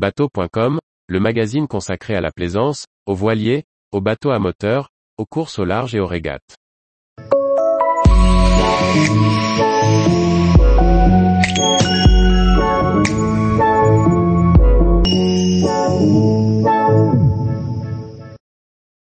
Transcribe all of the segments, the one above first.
Bateau.com, le magazine consacré à la plaisance, aux voiliers, aux bateaux à moteur, aux courses au large et aux régates.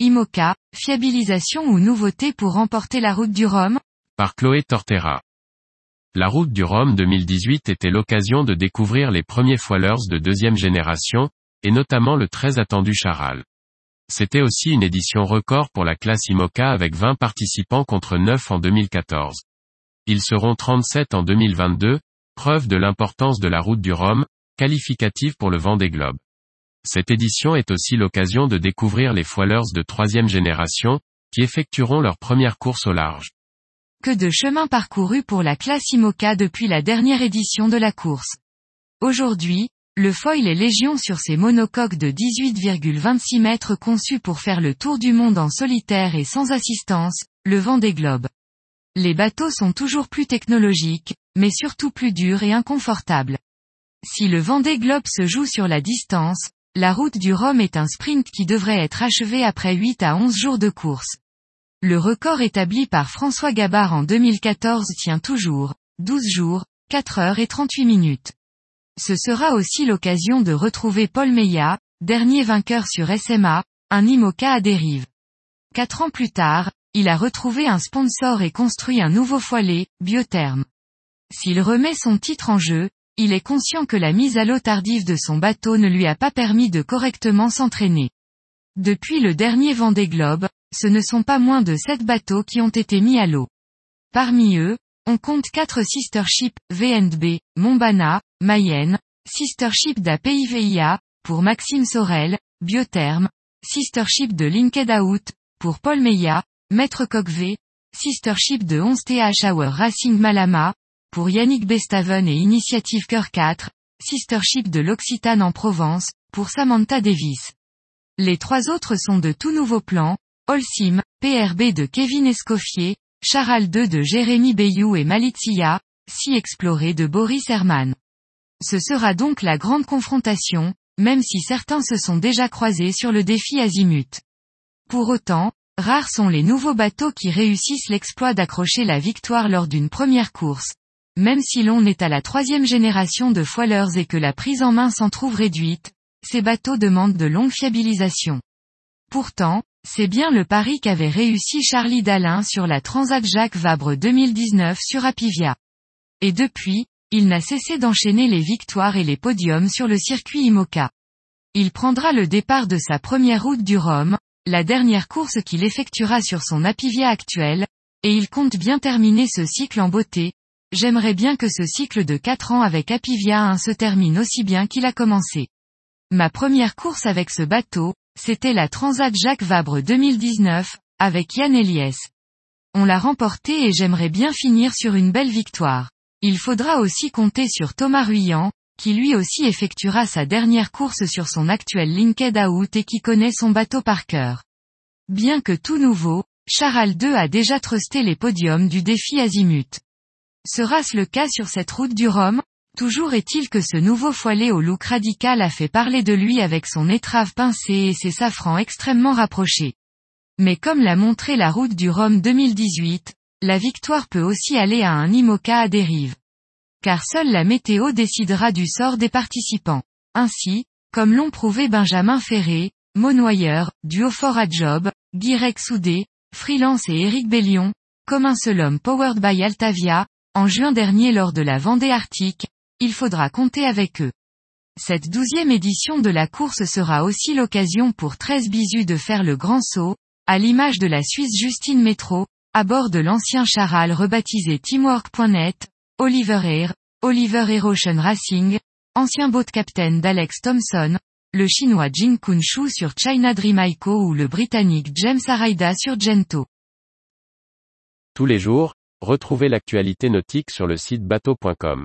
IMOCA, fiabilisation ou nouveauté pour remporter la route du Rhum? Par Chloé Tortera. La route du Rhum 2018 était l'occasion de découvrir les premiers foilers de deuxième génération, et notamment le très attendu Charal. C'était aussi une édition record pour la classe IMOCA avec 20 participants contre 9 en 2014. Ils seront 37 en 2022, preuve de l'importance de la route du Rhum, qualificative pour le vent des globes. Cette édition est aussi l'occasion de découvrir les foilers de troisième génération, qui effectueront leur première course au large. Que de chemin parcouru pour la classe IMOCA depuis la dernière édition de la course. Aujourd'hui, le foil est légion sur ses monocoques de 18,26 mètres conçus pour faire le tour du monde en solitaire et sans assistance, le vent des globes. Les bateaux sont toujours plus technologiques, mais surtout plus durs et inconfortables. Si le vent des globes se joue sur la distance, la route du Rhum est un sprint qui devrait être achevé après 8 à 11 jours de course. Le record établi par François Gabard en 2014 tient toujours, 12 jours, 4 heures et 38 minutes. Ce sera aussi l'occasion de retrouver Paul Meillat, dernier vainqueur sur SMA, un IMOCA à dérive. Quatre ans plus tard, il a retrouvé un sponsor et construit un nouveau foilet, Biotherme. S'il remet son titre en jeu, il est conscient que la mise à l'eau tardive de son bateau ne lui a pas permis de correctement s'entraîner. Depuis le dernier Vendée Globe, ce ne sont pas moins de sept bateaux qui ont été mis à l'eau. Parmi eux, on compte quatre sister ships VNB, Montbana, Mayenne, sister ship d'APIVIA, pour Maxime Sorel, Biotherme, sister ship de Linked pour Paul Meillat, Maître Coq sister ship de 11th Hour Racing Malama, pour Yannick Bestaven et Initiative Cœur 4, sister ship de l'Occitane en Provence, pour Samantha Davis. Les trois autres sont de tout nouveaux plans, Holcim, PRB de Kevin Escoffier, Charal 2 de Jérémy Bayou et Malizia, Si Exploré de Boris Herman. Ce sera donc la grande confrontation, même si certains se sont déjà croisés sur le défi Azimut. Pour autant, rares sont les nouveaux bateaux qui réussissent l'exploit d'accrocher la victoire lors d'une première course, même si l'on est à la troisième génération de foilers et que la prise en main s'en trouve réduite, ces bateaux demandent de longues fiabilisations. Pourtant, c'est bien le pari qu'avait réussi Charlie Dalin sur la Transat Jacques Vabre 2019 sur Apivia. Et depuis, il n'a cessé d'enchaîner les victoires et les podiums sur le circuit IMOCA. Il prendra le départ de sa première route du Rhum, la dernière course qu'il effectuera sur son Apivia actuel, et il compte bien terminer ce cycle en beauté, J'aimerais bien que ce cycle de 4 ans avec Apivia 1 se termine aussi bien qu'il a commencé. Ma première course avec ce bateau, c'était la Transat Jacques Vabre 2019, avec Yann Eliès. On l'a remporté et j'aimerais bien finir sur une belle victoire. Il faudra aussi compter sur Thomas Ruyant, qui lui aussi effectuera sa dernière course sur son actuel Linked Out et qui connaît son bateau par cœur. Bien que tout nouveau, Charal 2 a déjà trusté les podiums du défi Azimut. Sera-ce le cas sur cette route du Rhum Toujours est-il que ce nouveau foilet au look radical a fait parler de lui avec son étrave pincée et ses safrans extrêmement rapprochés. Mais comme l'a montré la route du Rhum 2018, la victoire peut aussi aller à un IMOCA à dérive. Car seule la météo décidera du sort des participants. Ainsi, comme l'ont prouvé Benjamin Ferré, Monoyeur, Duofort à Job, Guirec Soudé, Freelance et Eric Bellion, comme un seul homme powered by Altavia, en juin dernier lors de la Vendée Arctique, il faudra compter avec eux. Cette douzième édition de la course sera aussi l'occasion pour 13 bisous de faire le grand saut, à l'image de la Suisse Justine Métro, à bord de l'ancien charal rebaptisé Teamwork.net, Oliver Air, Oliver Air Ocean Racing, ancien boat captain d'Alex Thompson, le chinois Jin Kun Shu sur China Dream Ico ou le britannique James Araida sur Gento. Tous les jours, Retrouvez l'actualité nautique sur le site bateau.com.